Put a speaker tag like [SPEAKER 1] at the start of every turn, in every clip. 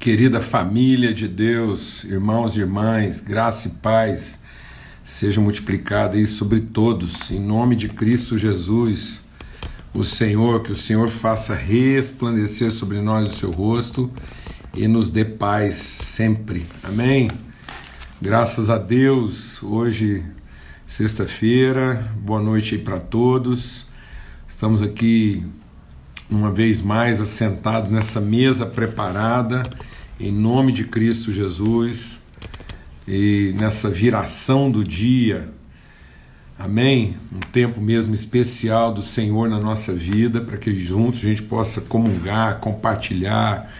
[SPEAKER 1] Querida família de Deus, irmãos e irmãs, graça e paz seja multiplicada aí sobre todos, em nome de Cristo Jesus, o Senhor, que o Senhor faça resplandecer sobre nós o seu rosto e nos dê paz sempre. Amém. Graças a Deus, hoje, sexta-feira, boa noite aí para todos. Estamos aqui uma vez mais assentados nessa mesa preparada, em nome de Cristo Jesus, e nessa viração do dia, amém? Um tempo mesmo especial do Senhor na nossa vida, para que juntos a gente possa comungar, compartilhar,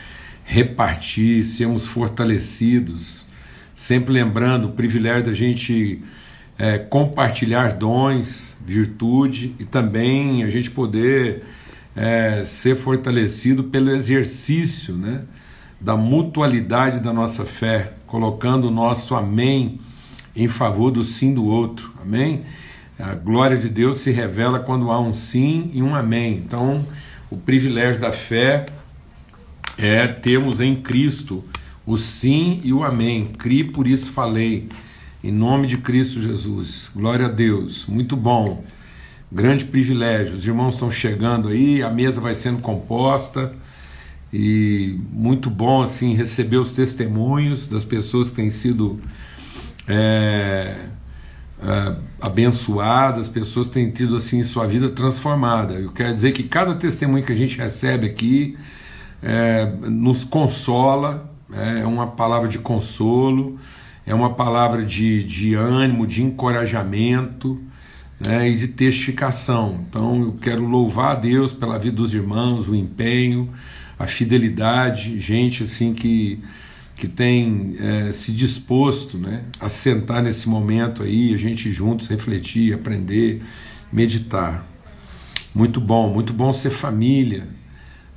[SPEAKER 1] repartir, sermos fortalecidos, sempre lembrando o privilégio da gente é, compartilhar dons, virtude e também a gente poder é, ser fortalecido pelo exercício né, da mutualidade da nossa fé, colocando o nosso amém em favor do sim do outro. Amém? A glória de Deus se revela quando há um sim e um amém. Então, o privilégio da fé é termos em Cristo o sim e o amém. Cri, por isso falei. Em nome de Cristo Jesus. Glória a Deus. Muito bom. Grande privilégio. Os irmãos estão chegando aí, a mesa vai sendo composta e muito bom assim receber os testemunhos das pessoas que têm sido é, é, abençoadas, pessoas que têm tido assim sua vida transformada. Eu quero dizer que cada testemunho que a gente recebe aqui é, nos consola, é uma palavra de consolo, é uma palavra de, de ânimo, de encorajamento né, e de testificação. Então eu quero louvar a Deus pela vida dos irmãos, o empenho, a fidelidade, gente assim que, que tem é, se disposto né, a sentar nesse momento aí, a gente juntos refletir, aprender, meditar. Muito bom, muito bom ser família.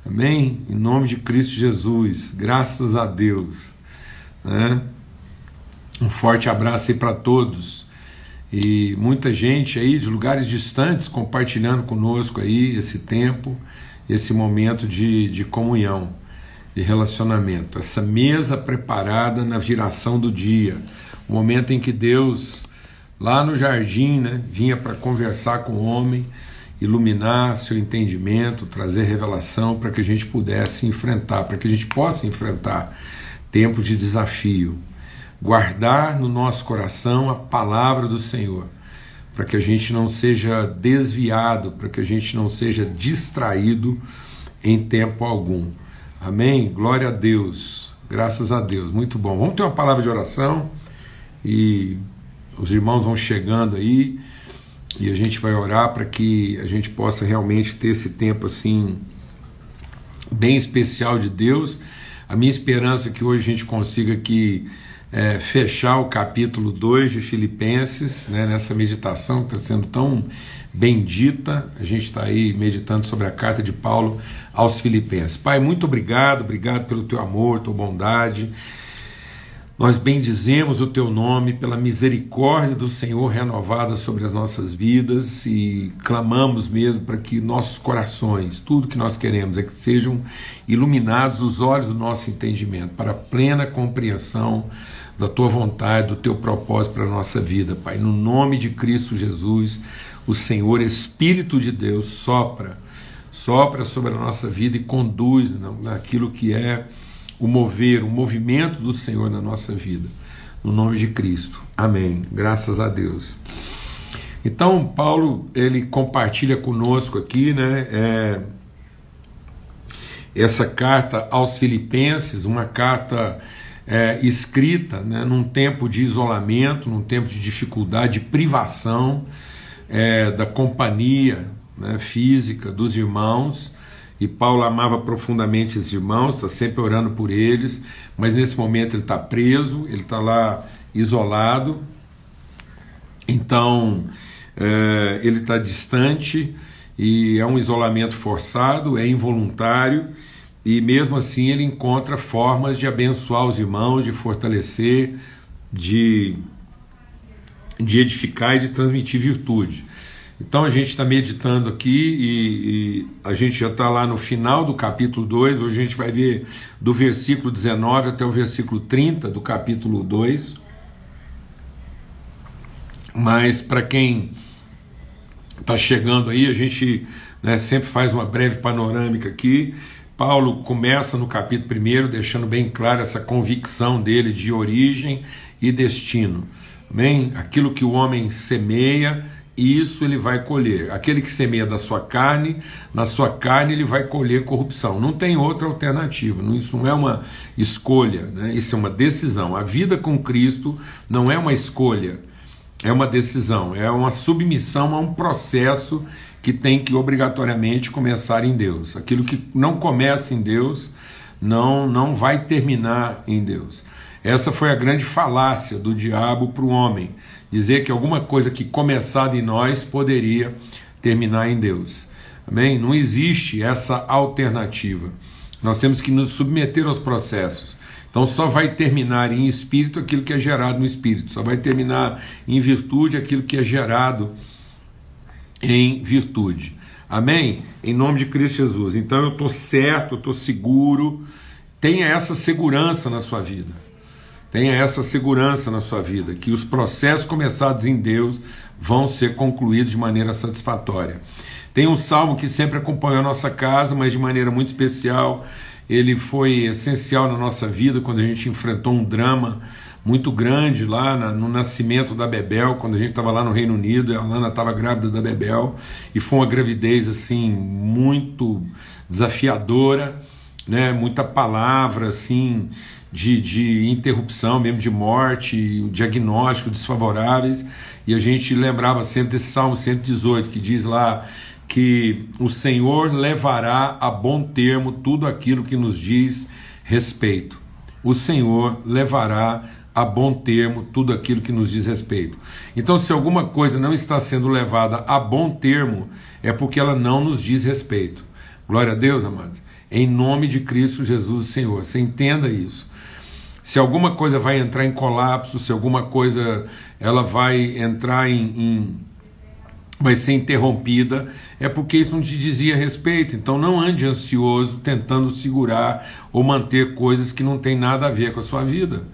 [SPEAKER 1] Amém? Em nome de Cristo Jesus, graças a Deus. Né? Um forte abraço aí para todos e muita gente aí de lugares distantes compartilhando conosco aí esse tempo, esse momento de, de comunhão, de relacionamento, essa mesa preparada na viração do dia, o momento em que Deus, lá no jardim, né, vinha para conversar com o homem, iluminar seu entendimento, trazer revelação para que a gente pudesse enfrentar, para que a gente possa enfrentar tempos de desafio, guardar no nosso coração a palavra do Senhor, para que a gente não seja desviado, para que a gente não seja distraído em tempo algum. Amém? Glória a Deus, graças a Deus, muito bom. Vamos ter uma palavra de oração e os irmãos vão chegando aí e a gente vai orar para que a gente possa realmente ter esse tempo assim bem especial de Deus. A minha esperança é que hoje a gente consiga aqui é, fechar o capítulo 2 de Filipenses, né, nessa meditação que está sendo tão bendita. A gente está aí meditando sobre a carta de Paulo aos Filipenses. Pai, muito obrigado, obrigado pelo teu amor, tua bondade. Nós bendizemos o teu nome pela misericórdia do Senhor renovada sobre as nossas vidas e clamamos mesmo para que nossos corações, tudo que nós queremos é que sejam iluminados os olhos do nosso entendimento para a plena compreensão da tua vontade, do teu propósito para a nossa vida, Pai. No nome de Cristo Jesus, o Senhor Espírito de Deus sopra, sopra sobre a nossa vida e conduz naquilo que é o mover, o movimento do Senhor na nossa vida. No nome de Cristo. Amém. Graças a Deus. Então, Paulo, ele compartilha conosco aqui, né, é, essa carta aos Filipenses, uma carta é, escrita né, num tempo de isolamento, num tempo de dificuldade, de privação é, da companhia né, física dos irmãos. E Paulo amava profundamente os irmãos, está sempre orando por eles, mas nesse momento ele está preso, ele está lá isolado, então é, ele está distante e é um isolamento forçado, é involuntário e mesmo assim ele encontra formas de abençoar os irmãos, de fortalecer, de, de edificar e de transmitir virtude. Então a gente está meditando aqui e, e, a gente já está lá no final do capítulo 2. Hoje a gente vai ver do versículo 19 até o versículo 30 do capítulo 2. Mas para quem está chegando aí, a gente né, sempre faz uma breve panorâmica aqui. Paulo começa no capítulo 1, deixando bem claro essa convicção dele de origem e destino. Amém? Aquilo que o homem semeia, isso ele vai colher. Aquele que semeia da sua carne, na sua carne ele vai colher corrupção. Não tem outra alternativa. Isso não é uma escolha, né? isso é uma decisão. A vida com Cristo não é uma escolha, é uma decisão, é uma submissão a um processo que tem que obrigatoriamente começar em Deus. Aquilo que não começa em Deus não, não vai terminar em Deus. Essa foi a grande falácia do diabo para o homem, dizer que alguma coisa que começada em nós poderia terminar em Deus. Amém? Não existe essa alternativa. Nós temos que nos submeter aos processos. Então só vai terminar em espírito aquilo que é gerado no espírito, só vai terminar em virtude aquilo que é gerado em virtude. Amém? Em nome de Cristo Jesus. Então eu estou certo, eu estou seguro. Tenha essa segurança na sua vida. Tenha essa segurança na sua vida, que os processos começados em Deus vão ser concluídos de maneira satisfatória. Tem um salmo que sempre acompanhou a nossa casa, mas de maneira muito especial. Ele foi essencial na nossa vida quando a gente enfrentou um drama muito grande lá na, no nascimento da Bebel, quando a gente estava lá no Reino Unido, a Alana estava grávida da Bebel, e foi uma gravidez assim muito desafiadora, né? muita palavra assim de, de interrupção, mesmo de morte, diagnóstico desfavoráveis, e a gente lembrava sempre desse Salmo 118, que diz lá que o Senhor levará a bom termo tudo aquilo que nos diz respeito. O Senhor levará a bom termo tudo aquilo que nos diz respeito. Então, se alguma coisa não está sendo levada a bom termo, é porque ela não nos diz respeito. Glória a Deus, amados. Em nome de Cristo Jesus, Senhor. Você entenda isso. Se alguma coisa vai entrar em colapso, se alguma coisa ela vai entrar em, em vai ser interrompida, é porque isso não te dizia respeito. Então não ande ansioso tentando segurar ou manter coisas que não tem nada a ver com a sua vida.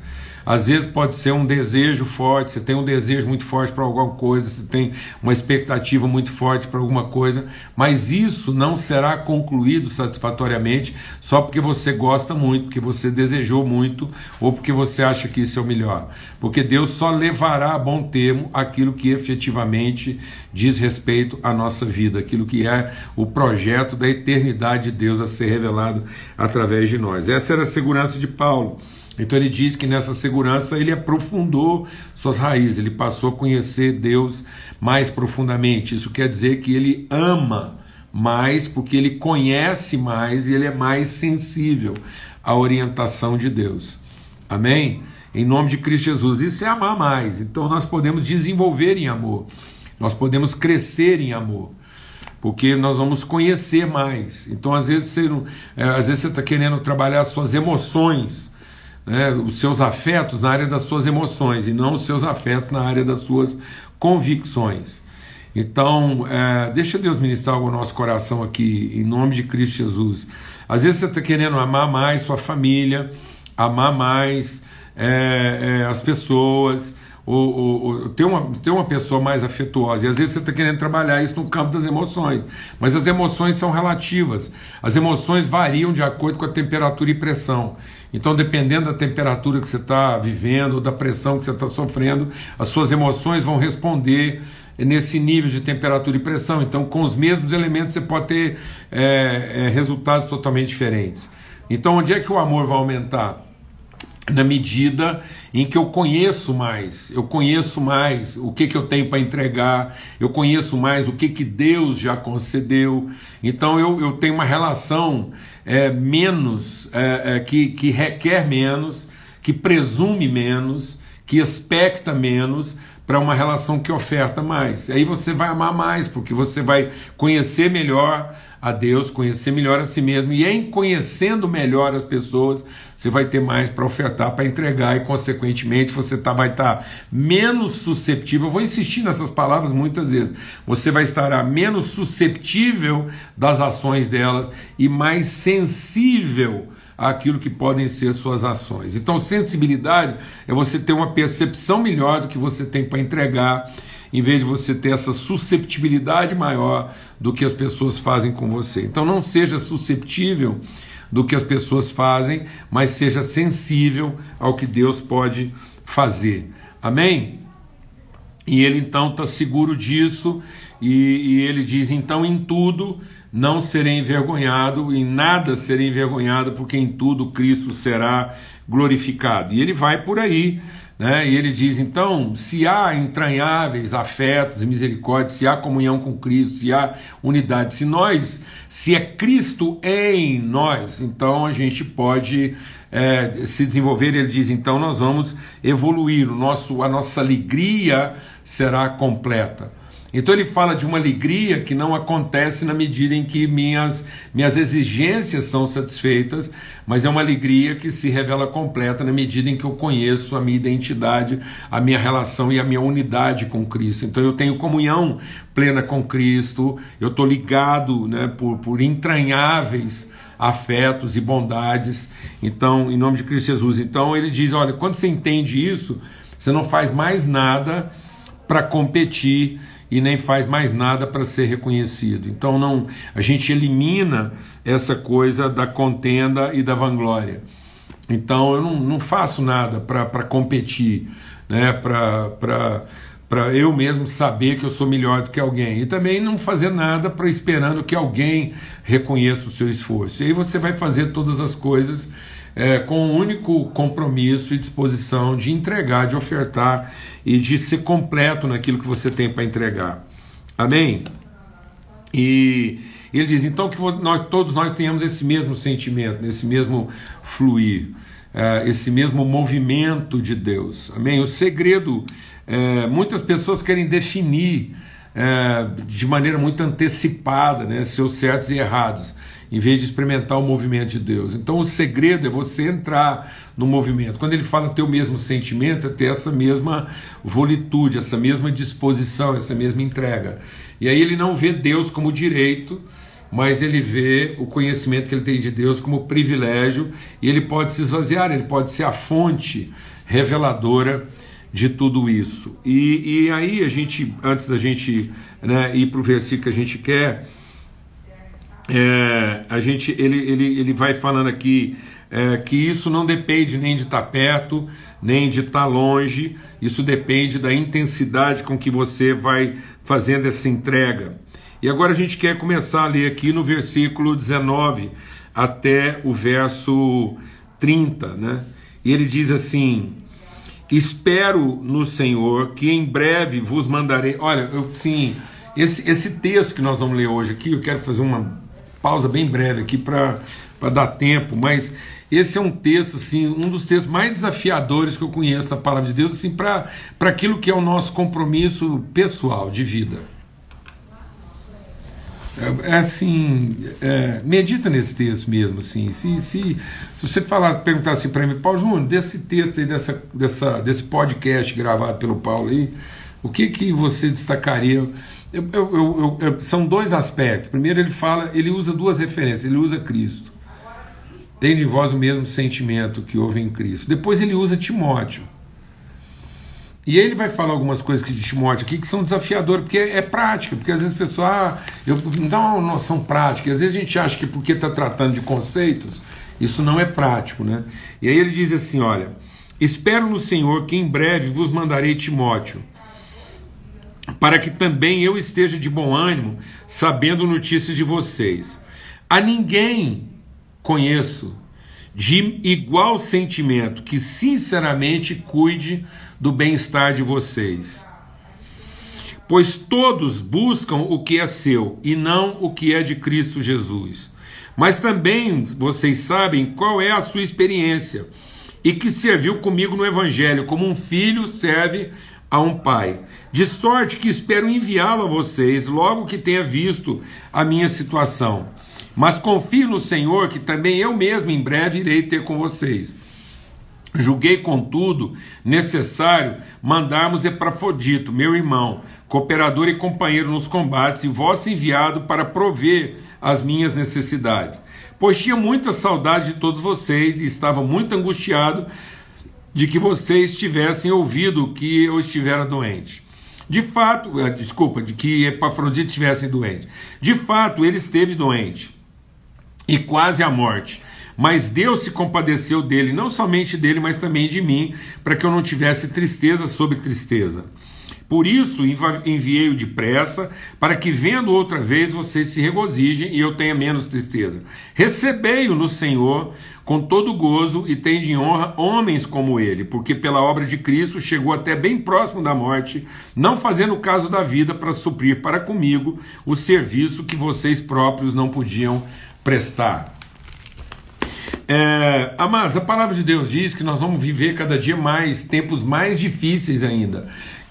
[SPEAKER 1] Às vezes pode ser um desejo forte, você tem um desejo muito forte para alguma coisa, você tem uma expectativa muito forte para alguma coisa, mas isso não será concluído satisfatoriamente só porque você gosta muito, porque você desejou muito ou porque você acha que isso é o melhor. Porque Deus só levará a bom termo aquilo que efetivamente diz respeito à nossa vida, aquilo que é o projeto da eternidade de Deus a ser revelado através de nós. Essa era a segurança de Paulo. Então ele diz que nessa segurança ele aprofundou suas raízes, ele passou a conhecer Deus mais profundamente. Isso quer dizer que ele ama mais, porque ele conhece mais e ele é mais sensível à orientação de Deus. Amém? Em nome de Cristo Jesus. Isso é amar mais. Então nós podemos desenvolver em amor, nós podemos crescer em amor porque nós vamos conhecer mais. Então, às vezes, você é, às vezes você está querendo trabalhar suas emoções né, os seus afetos na área das suas emoções e não os seus afetos na área das suas convicções. Então, é, deixa Deus ministrar no nosso coração aqui, em nome de Cristo Jesus. Às vezes você está querendo amar mais sua família, amar mais é, é, as pessoas, ou, ou, ou, ter, uma, ter uma pessoa mais afetuosa. E às vezes você está querendo trabalhar isso no campo das emoções. Mas as emoções são relativas. As emoções variam de acordo com a temperatura e pressão. Então, dependendo da temperatura que você está vivendo, da pressão que você está sofrendo, as suas emoções vão responder nesse nível de temperatura e pressão. Então, com os mesmos elementos, você pode ter é, é, resultados totalmente diferentes. Então, onde é que o amor vai aumentar? Na medida em que eu conheço mais, eu conheço mais o que, que eu tenho para entregar, eu conheço mais o que, que Deus já concedeu, então eu, eu tenho uma relação é, menos, é, é, que, que requer menos, que presume menos, que expecta menos, para uma relação que oferta mais. Aí você vai amar mais, porque você vai conhecer melhor a Deus, conhecer melhor a si mesmo, e em conhecendo melhor as pessoas, você vai ter mais para ofertar, para entregar, e consequentemente você tá, vai estar tá menos susceptível. Eu vou insistir nessas palavras muitas vezes. Você vai estar menos susceptível das ações delas e mais sensível àquilo que podem ser suas ações. Então, sensibilidade é você ter uma percepção melhor do que você tem para entregar, em vez de você ter essa susceptibilidade maior do que as pessoas fazem com você. Então, não seja susceptível do que as pessoas fazem, mas seja sensível ao que Deus pode fazer. Amém? E ele então está seguro disso, e, e, ele diz: então em tudo não serei envergonhado, em nada serei envergonhado, porque em tudo Cristo será glorificado. E ele vai por aí, né? E ele diz: então, se há entranháveis afetos e misericórdia, se há comunhão com Cristo, se há unidade, se nós, se é Cristo em nós, então a gente pode é, se desenvolver. Ele diz: então nós vamos evoluir, o nosso, a nossa alegria será completa. Então ele fala de uma alegria que não acontece na medida em que minhas, minhas exigências são satisfeitas, mas é uma alegria que se revela completa na medida em que eu conheço a minha identidade, a minha relação e a minha unidade com Cristo. Então eu tenho comunhão plena com Cristo, eu estou ligado né, por, por entranháveis afetos e bondades. Então, em nome de Cristo Jesus. Então ele diz: olha, quando você entende isso, você não faz mais nada para competir e nem faz mais nada para ser reconhecido. Então não, a gente elimina essa coisa da contenda e da vanglória. Então eu não, não faço nada para competir, né, para para eu mesmo saber que eu sou melhor do que alguém. E também não fazer nada para esperando que alguém reconheça o seu esforço. E aí você vai fazer todas as coisas é, com o único compromisso e disposição de entregar, de ofertar e de ser completo naquilo que você tem para entregar. Amém? E ele diz então que nós, todos nós tenhamos esse mesmo sentimento, esse mesmo fluir, é, esse mesmo movimento de Deus. Amém? O segredo, é, muitas pessoas querem definir é, de maneira muito antecipada né, seus certos e errados em vez de experimentar o movimento de Deus. Então o segredo é você entrar no movimento. Quando ele fala ter o mesmo sentimento, é ter essa mesma volitude, essa mesma disposição, essa mesma entrega. E aí ele não vê Deus como direito, mas ele vê o conhecimento que ele tem de Deus como privilégio e ele pode se esvaziar, ele pode ser a fonte reveladora de tudo isso. E, e aí a gente, antes da gente né, ir para o versículo que a gente quer, é, a gente, ele, ele, ele vai falando aqui é, que isso não depende nem de estar perto, nem de estar longe, isso depende da intensidade com que você vai fazendo essa entrega. E agora a gente quer começar a ler aqui no versículo 19 até o verso 30, né? E ele diz assim: Espero no Senhor que em breve vos mandarei. Olha, eu, sim, esse, esse texto que nós vamos ler hoje aqui, eu quero fazer uma pausa bem breve aqui para dar tempo, mas esse é um texto, assim, um dos textos mais desafiadores que eu conheço da palavra de Deus, assim, para aquilo que é o nosso compromisso pessoal de vida. É, é assim, é, medita nesse texto mesmo, assim. Se, se, se você falar, perguntar assim para mim, Paulo Júnior, desse texto aí, dessa, dessa, desse podcast gravado pelo Paulo aí, o que que você destacaria? Eu, eu, eu, são dois aspectos. Primeiro, ele fala, ele usa duas referências. Ele usa Cristo. Tem de vós o mesmo sentimento que houve em Cristo. Depois, ele usa Timóteo. E ele vai falar algumas coisas de Timóteo aqui que são desafiadoras, porque é, é prática, porque às vezes o pessoal ah, eu, não dá uma noção prática, às vezes a gente acha que porque está tratando de conceitos, isso não é prático, né? E aí ele diz assim: olha, espero no Senhor que em breve vos mandarei Timóteo para que também eu esteja de bom ânimo, sabendo notícias de vocês. A ninguém conheço de igual sentimento que sinceramente cuide do bem-estar de vocês. Pois todos buscam o que é seu e não o que é de Cristo Jesus. Mas também vocês sabem qual é a sua experiência e que serviu comigo no Evangelho, como um filho serve a um pai, de sorte que espero enviá-lo a vocês logo que tenha visto a minha situação. Mas confio no Senhor que também eu mesmo em breve irei ter com vocês. Julguei, contudo, necessário mandarmos Epafrodito, meu irmão, cooperador e companheiro nos combates, e vosso enviado para prover as minhas necessidades. Pois tinha muita saudade de todos vocês e estava muito angustiado de que vocês tivessem ouvido que eu estivera doente. De fato, eh, desculpa, de que Epafrodito estivesse doente. De fato, ele esteve doente e quase à morte. Mas Deus se compadeceu dele, não somente dele, mas também de mim, para que eu não tivesse tristeza sobre tristeza. Por isso enviei-o depressa, para que vendo outra vez vocês se regozijem e eu tenha menos tristeza. Recebei-o no Senhor com todo gozo e tende em honra homens como ele, porque pela obra de Cristo chegou até bem próximo da morte, não fazendo caso da vida para suprir para comigo o serviço que vocês próprios não podiam prestar. É, amados, a palavra de Deus diz que nós vamos viver cada dia mais tempos mais difíceis ainda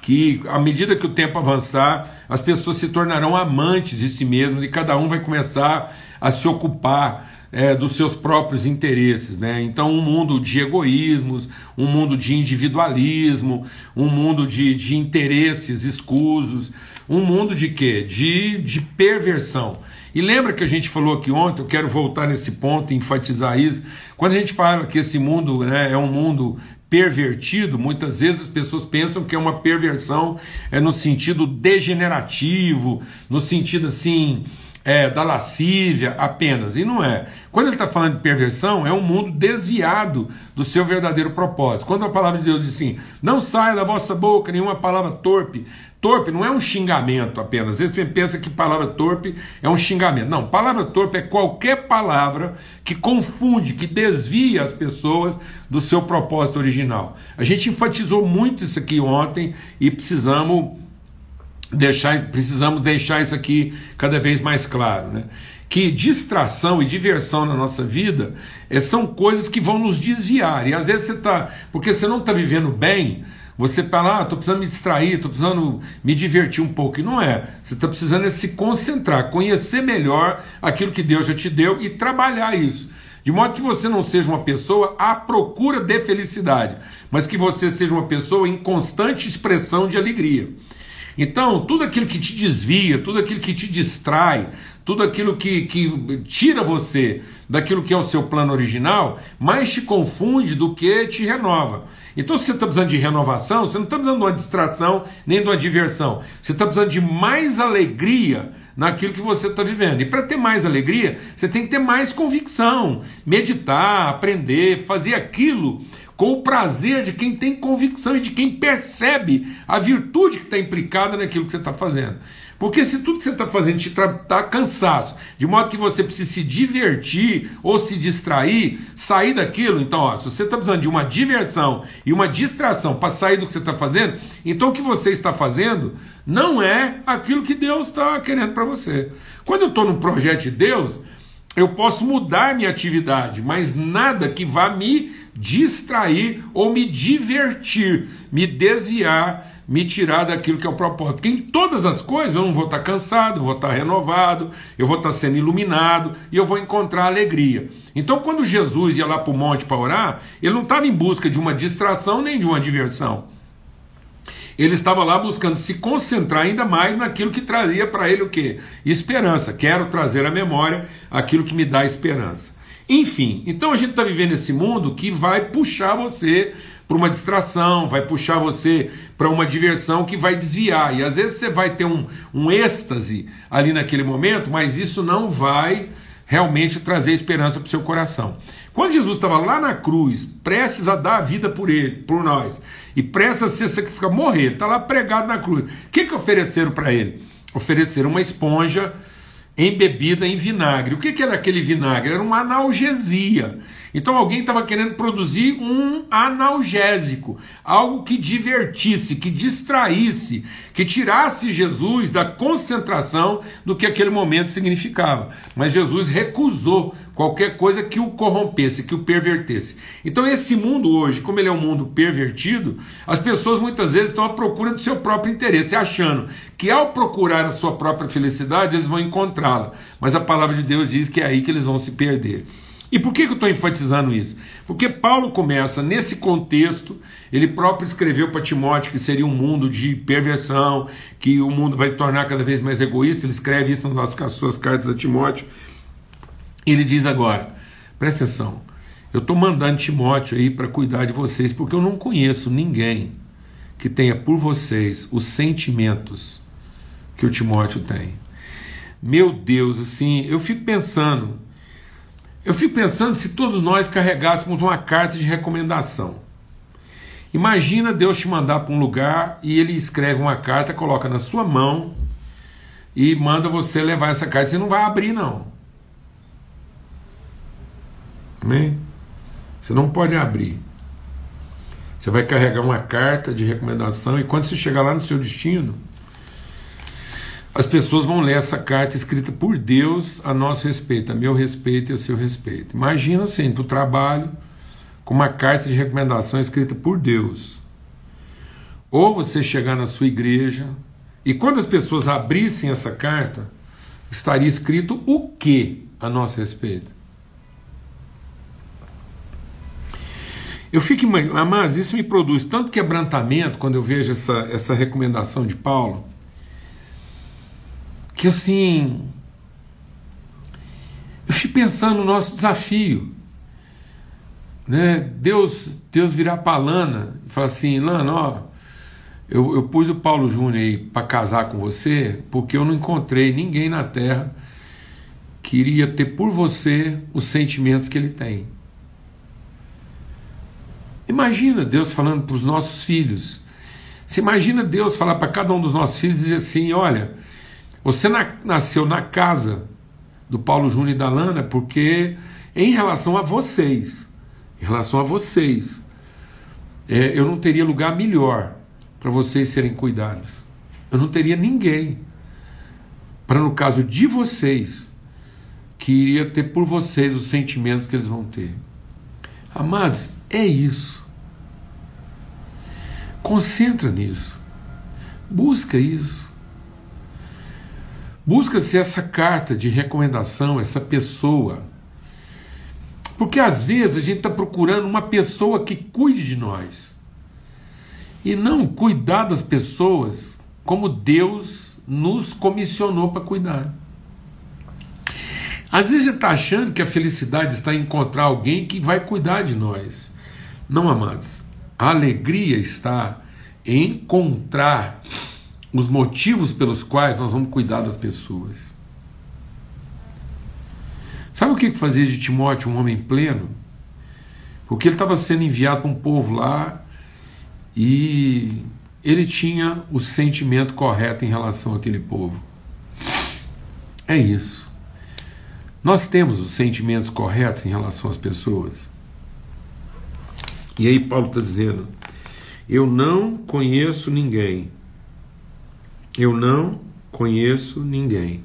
[SPEAKER 1] que à medida que o tempo avançar, as pessoas se tornarão amantes de si mesmas e cada um vai começar a se ocupar é, dos seus próprios interesses. Né? Então, um mundo de egoísmos, um mundo de individualismo, um mundo de, de interesses escusos, um mundo de quê? De, de perversão. E lembra que a gente falou aqui ontem, eu quero voltar nesse ponto e enfatizar isso. Quando a gente fala que esse mundo né, é um mundo pervertido, muitas vezes as pessoas pensam que é uma perversão é no sentido degenerativo, no sentido assim é, da lascívia apenas, e não é. Quando ele está falando de perversão, é um mundo desviado do seu verdadeiro propósito. Quando a palavra de Deus diz assim: não saia da vossa boca nenhuma palavra torpe, Torpe não é um xingamento apenas. Às vezes você pensa que palavra torpe é um xingamento. Não, palavra torpe é qualquer palavra que confunde, que desvia as pessoas do seu propósito original. A gente enfatizou muito isso aqui ontem e precisamos deixar, precisamos deixar isso aqui cada vez mais claro. Né? Que distração e diversão na nossa vida é, são coisas que vão nos desviar. E às vezes você está. Porque você não está vivendo bem você fala, ah, estou precisando me distrair, estou precisando me divertir um pouco. E não é. Você está precisando é se concentrar, conhecer melhor aquilo que Deus já te deu e trabalhar isso. De modo que você não seja uma pessoa à procura de felicidade, mas que você seja uma pessoa em constante expressão de alegria. Então, tudo aquilo que te desvia, tudo aquilo que te distrai, tudo aquilo que, que tira você daquilo que é o seu plano original, mais te confunde do que te renova. Então, se você está precisando de renovação, você não está precisando de uma distração nem de uma diversão. Você está precisando de mais alegria naquilo que você está vivendo. E para ter mais alegria, você tem que ter mais convicção, meditar, aprender, fazer aquilo com o prazer de quem tem convicção e de quem percebe a virtude que está implicada naquilo que você está fazendo. Porque se tudo que você está fazendo te está cansaço, de modo que você precisa se divertir ou se distrair, sair daquilo, então, ó, se você está precisando de uma diversão e uma distração para sair do que você está fazendo, então o que você está fazendo não é aquilo que Deus está querendo para você. Quando eu estou num projeto de Deus, eu posso mudar minha atividade, mas nada que vá me distrair ou me divertir, me desviar me tirar daquilo que é o propósito. Porque em todas as coisas eu não vou estar cansado, eu vou estar renovado, eu vou estar sendo iluminado e eu vou encontrar alegria. Então, quando Jesus ia lá para o monte para orar, ele não estava em busca de uma distração nem de uma diversão. Ele estava lá buscando se concentrar ainda mais naquilo que trazia para ele o quê? Esperança. Quero trazer à memória aquilo que me dá esperança. Enfim, então a gente está vivendo esse mundo que vai puxar você para uma distração, vai puxar você para uma diversão que vai desviar. E às vezes você vai ter um, um êxtase ali naquele momento, mas isso não vai realmente trazer esperança para o seu coração. Quando Jesus estava lá na cruz, prestes a dar a vida por ele, por nós, e prestes a ser sacrificado, morrer, está lá pregado na cruz. O que, que ofereceram para ele? Ofereceram uma esponja embebida em vinagre. O que, que era aquele vinagre? Era uma analgesia. Então alguém estava querendo produzir um analgésico, algo que divertisse, que distraísse, que tirasse Jesus da concentração do que aquele momento significava. Mas Jesus recusou qualquer coisa que o corrompesse, que o pervertesse. Então esse mundo hoje, como ele é um mundo pervertido, as pessoas muitas vezes estão à procura do seu próprio interesse, achando que ao procurar a sua própria felicidade, eles vão encontrá-la. Mas a palavra de Deus diz que é aí que eles vão se perder. E por que, eu estou enfatizando isso? Porque Paulo começa nesse contexto, ele próprio escreveu para Timóteo que seria um mundo de perversão, que o mundo vai tornar cada vez mais egoísta, ele escreve isso nas suas cartas a Timóteo. Ele diz agora, presta atenção, eu estou mandando Timóteo aí para cuidar de vocês, porque eu não conheço ninguém que tenha por vocês os sentimentos que o Timóteo tem. Meu Deus, assim, eu fico pensando, eu fico pensando se todos nós carregássemos uma carta de recomendação. Imagina Deus te mandar para um lugar e ele escreve uma carta, coloca na sua mão e manda você levar essa carta. Você não vai abrir, não. Amém? Você não pode abrir. Você vai carregar uma carta de recomendação e quando você chegar lá no seu destino, as pessoas vão ler essa carta escrita por Deus a nosso respeito, a meu respeito e a seu respeito. Imagina indo para o trabalho com uma carta de recomendação escrita por Deus. Ou você chegar na sua igreja e quando as pessoas abrissem essa carta, estaria escrito o que a nosso respeito? Eu fico mas isso me produz tanto quebrantamento quando eu vejo essa, essa recomendação de Paulo que assim. Eu fico pensando no nosso desafio. Né? Deus, Deus virar para Lana e falar assim: Lana, ó, eu, eu pus o Paulo Júnior aí para casar com você porque eu não encontrei ninguém na terra que iria ter por você os sentimentos que ele tem. Imagina Deus falando para os nossos filhos. Você imagina Deus falar para cada um dos nossos filhos e dizer assim: olha, você na, nasceu na casa do Paulo Júnior e da Lana porque, em relação a vocês, em relação a vocês, é, eu não teria lugar melhor para vocês serem cuidados. Eu não teria ninguém para, no caso de vocês, que iria ter por vocês os sentimentos que eles vão ter. Amados, é isso. Concentra nisso. Busca isso. Busca-se essa carta de recomendação, essa pessoa. Porque às vezes a gente está procurando uma pessoa que cuide de nós. E não cuidar das pessoas como Deus nos comissionou para cuidar. Às vezes a gente está achando que a felicidade está em encontrar alguém que vai cuidar de nós. Não, amados. A alegria está em encontrar os motivos pelos quais nós vamos cuidar das pessoas. Sabe o que fazia de Timóteo um homem pleno? Porque ele estava sendo enviado para um povo lá e ele tinha o sentimento correto em relação àquele povo. É isso. Nós temos os sentimentos corretos em relação às pessoas. E aí Paulo está dizendo: Eu não conheço ninguém eu não conheço ninguém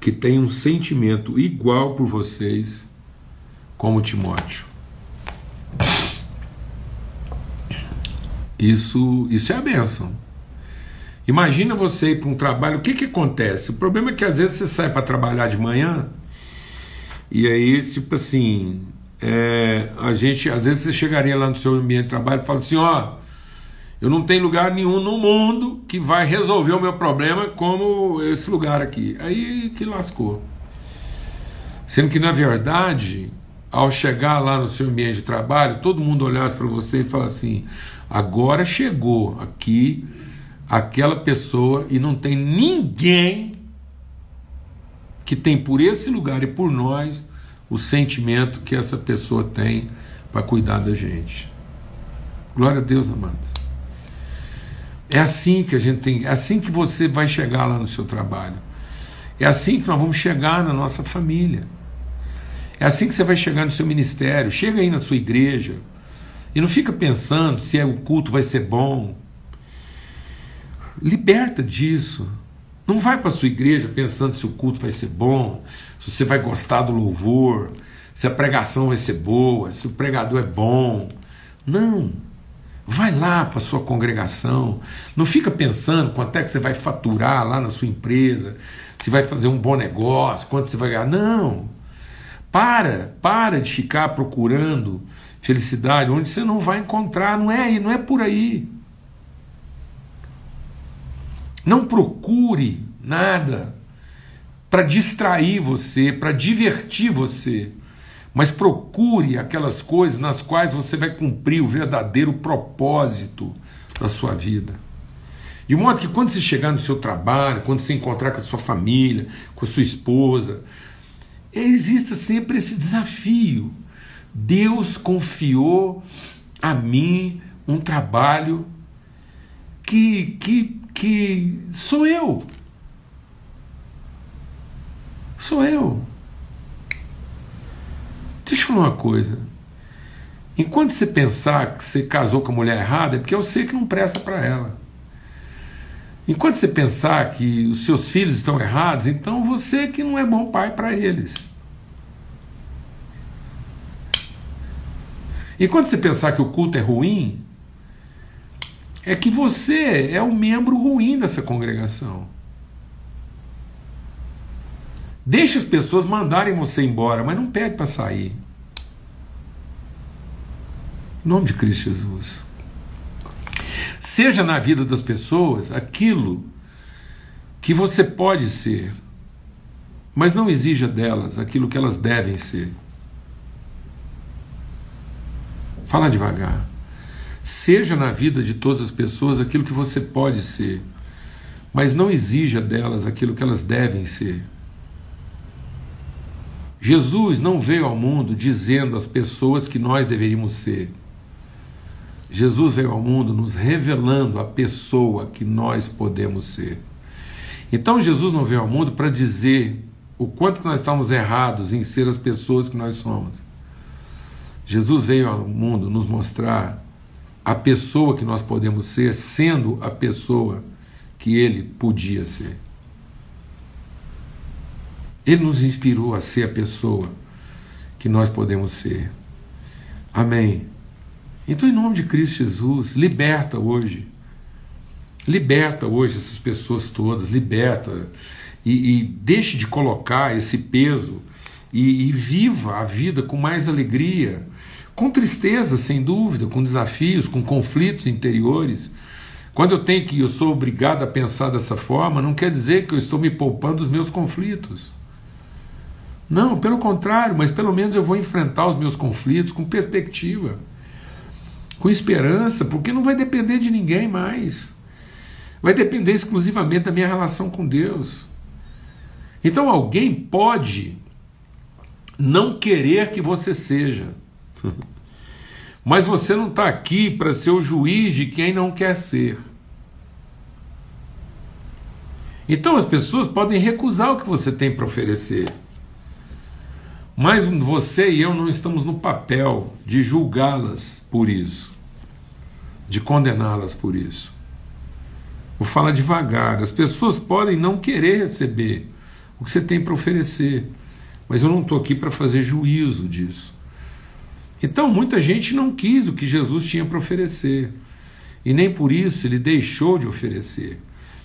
[SPEAKER 1] que tenha um sentimento igual por vocês como Timóteo. Isso, isso é a benção. Imagina você ir para um trabalho, o que, que acontece? O problema é que às vezes você sai para trabalhar de manhã e aí, tipo assim, é, a gente, às vezes você chegaria lá no seu ambiente de trabalho e fala assim: ó, eu não tenho lugar nenhum no mundo que vai resolver o meu problema como esse lugar aqui. Aí que lascou. Sendo que, na verdade, ao chegar lá no seu ambiente de trabalho, todo mundo olhasse para você e falasse assim: agora chegou aqui aquela pessoa e não tem ninguém que tem por esse lugar e por nós o sentimento que essa pessoa tem para cuidar da gente. Glória a Deus, amados. É assim que a gente tem, é assim que você vai chegar lá no seu trabalho. É assim que nós vamos chegar na nossa família. É assim que você vai chegar no seu ministério. Chega aí na sua igreja e não fica pensando se é, o culto vai ser bom. Liberta disso. Não vai para a sua igreja pensando se o culto vai ser bom, se você vai gostar do louvor, se a pregação vai ser boa, se o pregador é bom. Não. Vai lá para a sua congregação. Não fica pensando quanto é que você vai faturar lá na sua empresa, se vai fazer um bom negócio, quanto você vai ganhar. Não. Para, para de ficar procurando felicidade onde você não vai encontrar, não é aí, não é por aí. Não procure nada para distrair você, para divertir você, mas procure aquelas coisas nas quais você vai cumprir o verdadeiro propósito da sua vida. De modo que quando você chegar no seu trabalho, quando você encontrar com a sua família, com a sua esposa, exista sempre esse desafio. Deus confiou a mim um trabalho que, que, que sou eu. Sou eu. Deixa eu falar uma coisa. Enquanto você pensar que você casou com a mulher errada, é porque eu sei que não presta para ela. Enquanto você pensar que os seus filhos estão errados, então você que não é bom pai para eles. Enquanto você pensar que o culto é ruim, é que você é um membro ruim dessa congregação. Deixa as pessoas mandarem você embora, mas não pede para sair. Em nome de Cristo Jesus. Seja na vida das pessoas aquilo que você pode ser, mas não exija delas aquilo que elas devem ser. Fala devagar. Seja na vida de todas as pessoas aquilo que você pode ser, mas não exija delas aquilo que elas devem ser. Jesus não veio ao mundo dizendo às pessoas que nós deveríamos ser. Jesus veio ao mundo nos revelando a pessoa que nós podemos ser. Então Jesus não veio ao mundo para dizer o quanto que nós estamos errados em ser as pessoas que nós somos. Jesus veio ao mundo nos mostrar a pessoa que nós podemos ser, sendo a pessoa que ele podia ser. Ele nos inspirou a ser a pessoa que nós podemos ser. Amém. Então, em nome de Cristo Jesus, liberta hoje. Liberta hoje essas pessoas todas, liberta. E, e deixe de colocar esse peso e, e viva a vida com mais alegria, com tristeza, sem dúvida, com desafios, com conflitos interiores. Quando eu tenho que eu sou obrigado a pensar dessa forma, não quer dizer que eu estou me poupando dos meus conflitos. Não, pelo contrário, mas pelo menos eu vou enfrentar os meus conflitos com perspectiva com esperança, porque não vai depender de ninguém mais. Vai depender exclusivamente da minha relação com Deus. Então alguém pode não querer que você seja, mas você não está aqui para ser o juiz de quem não quer ser. Então as pessoas podem recusar o que você tem para oferecer. Mas você e eu não estamos no papel de julgá-las por isso, de condená-las por isso. Vou falar devagar. As pessoas podem não querer receber o que você tem para oferecer, mas eu não estou aqui para fazer juízo disso. Então, muita gente não quis o que Jesus tinha para oferecer, e nem por isso ele deixou de oferecer.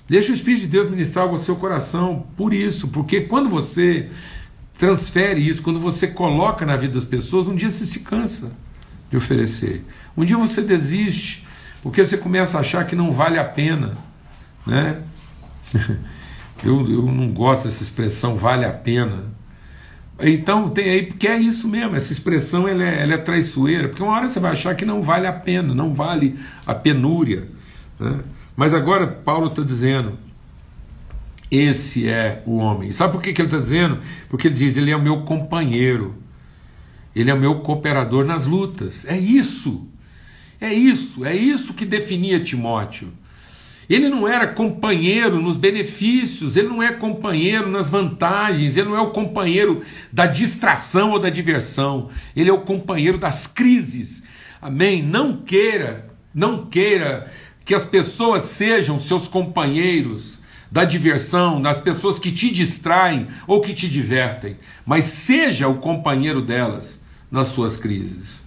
[SPEAKER 1] Deixa o Espírito de Deus ministrar ao seu coração por isso, porque quando você transfere isso, quando você coloca na vida das pessoas, um dia você se cansa de oferecer. Um dia você desiste, porque você começa a achar que não vale a pena. Né? Eu, eu não gosto dessa expressão vale a pena. Então tem aí, porque é isso mesmo, essa expressão ela é, ela é traiçoeira, porque uma hora você vai achar que não vale a pena, não vale a penúria. Né? Mas agora Paulo está dizendo: esse é o homem. sabe por que, que ele está dizendo? Porque ele diz: ele é o meu companheiro, ele é o meu cooperador nas lutas. É isso, é isso, é isso que definia Timóteo. Ele não era companheiro nos benefícios, ele não é companheiro nas vantagens, ele não é o companheiro da distração ou da diversão, ele é o companheiro das crises. Amém? Não queira, não queira que as pessoas sejam seus companheiros da diversão, das pessoas que te distraem ou que te divertem, mas seja o companheiro delas nas suas crises.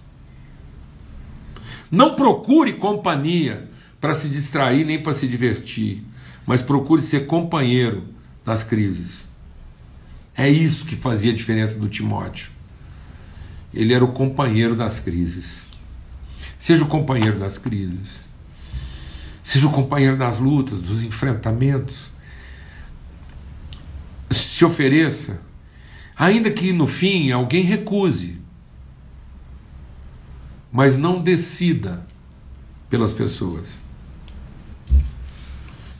[SPEAKER 1] Não procure companhia para se distrair nem para se divertir, mas procure ser companheiro das crises. É isso que fazia a diferença do Timóteo. Ele era o companheiro das crises. Seja o companheiro das crises. Seja o companheiro das lutas, dos enfrentamentos. Se ofereça, ainda que no fim alguém recuse, mas não decida pelas pessoas.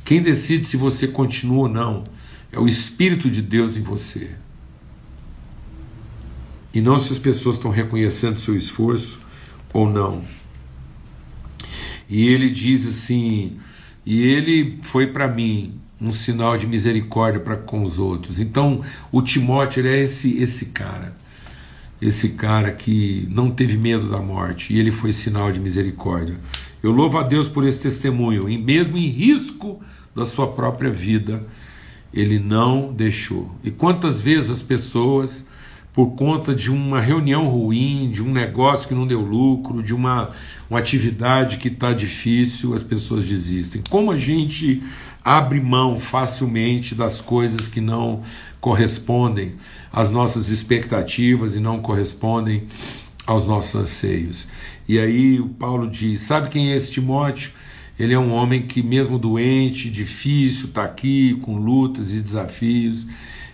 [SPEAKER 1] Quem decide se você continua ou não é o Espírito de Deus em você. E não se as pessoas estão reconhecendo seu esforço ou não. E ele diz assim: e ele foi para mim um sinal de misericórdia para com os outros. Então, o Timóteo é esse esse cara. Esse cara que não teve medo da morte e ele foi sinal de misericórdia. Eu louvo a Deus por esse testemunho, e mesmo em risco da sua própria vida, ele não deixou. E quantas vezes as pessoas, por conta de uma reunião ruim, de um negócio que não deu lucro, de uma, uma atividade que está difícil, as pessoas desistem. Como a gente abre mão facilmente das coisas que não correspondem às nossas expectativas e não correspondem aos nossos anseios. E aí o Paulo diz: sabe quem é esse Timóteo? Ele é um homem que, mesmo doente, difícil, está aqui com lutas e desafios.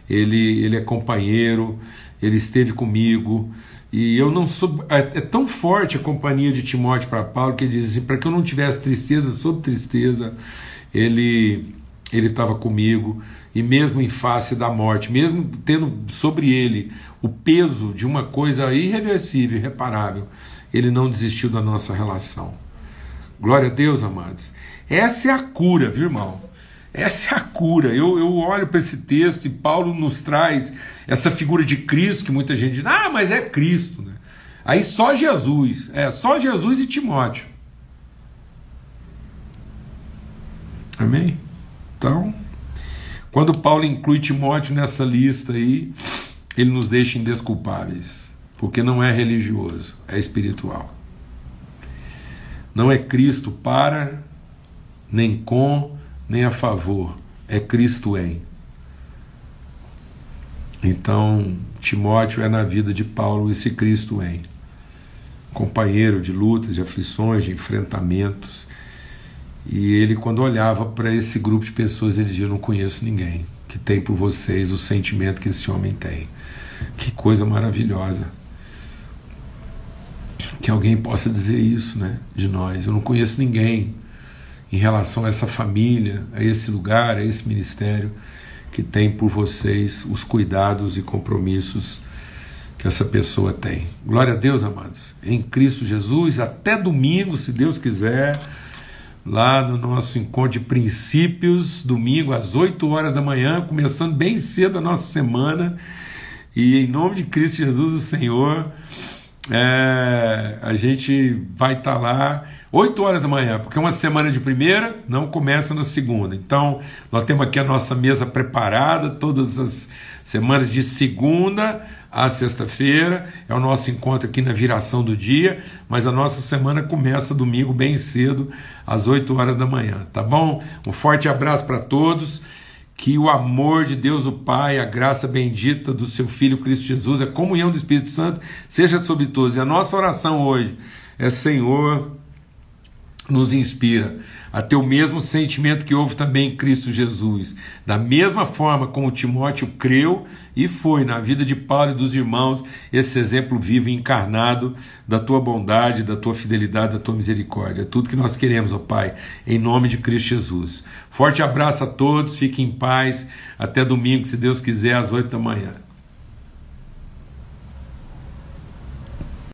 [SPEAKER 1] Ele, ele é companheiro, ele esteve comigo. E eu não sou. É, é tão forte a companhia de Timóteo para Paulo que ele diz assim: para que eu não tivesse tristeza sobre tristeza, ele ele estava comigo, e mesmo em face da morte, mesmo tendo sobre ele o peso de uma coisa irreversível, irreparável, ele não desistiu da nossa relação. Glória a Deus, amados. Essa é a cura, viu, irmão? Essa é a cura. Eu, eu olho para esse texto e Paulo nos traz essa figura de Cristo que muita gente diz, ah, mas é Cristo. Né? Aí só Jesus, é só Jesus e Timóteo. Amém? Então, quando Paulo inclui Timóteo nessa lista aí, ele nos deixa indesculpáveis, porque não é religioso, é espiritual. Não é Cristo para, nem com, nem a favor. É Cristo em. Então, Timóteo é na vida de Paulo esse Cristo em. Companheiro de lutas, de aflições, de enfrentamentos. E ele, quando olhava para esse grupo de pessoas, ele dizia: não conheço ninguém que tem por vocês o sentimento que esse homem tem. Que coisa maravilhosa que alguém possa dizer isso né, de nós. Eu não conheço ninguém em relação a essa família, a esse lugar, a esse ministério que tem por vocês os cuidados e compromissos que essa pessoa tem. Glória a Deus, amados. Em Cristo Jesus, até domingo, se Deus quiser, lá no nosso encontro de princípios, domingo às 8 horas da manhã, começando bem cedo a nossa semana. E em nome de Cristo Jesus, o Senhor, é, a gente vai estar tá lá 8 horas da manhã, porque uma semana de primeira não começa na segunda. Então, nós temos aqui a nossa mesa preparada todas as semanas de segunda a sexta-feira. É o nosso encontro aqui na viração do dia, mas a nossa semana começa domingo bem cedo, às 8 horas da manhã, tá bom? Um forte abraço para todos. Que o amor de Deus, o Pai, a graça bendita do seu Filho Cristo Jesus, a comunhão do Espírito Santo seja sobre todos. E a nossa oração hoje é: Senhor, nos inspira a ter o mesmo sentimento que houve também em Cristo Jesus. Da mesma forma como Timóteo creu e foi na vida de Paulo e dos irmãos, esse exemplo vivo e encarnado da tua bondade, da tua fidelidade, da tua misericórdia. Tudo que nós queremos, ó Pai, em nome de Cristo Jesus. Forte abraço a todos, fiquem em paz. Até domingo, se Deus quiser, às oito da manhã.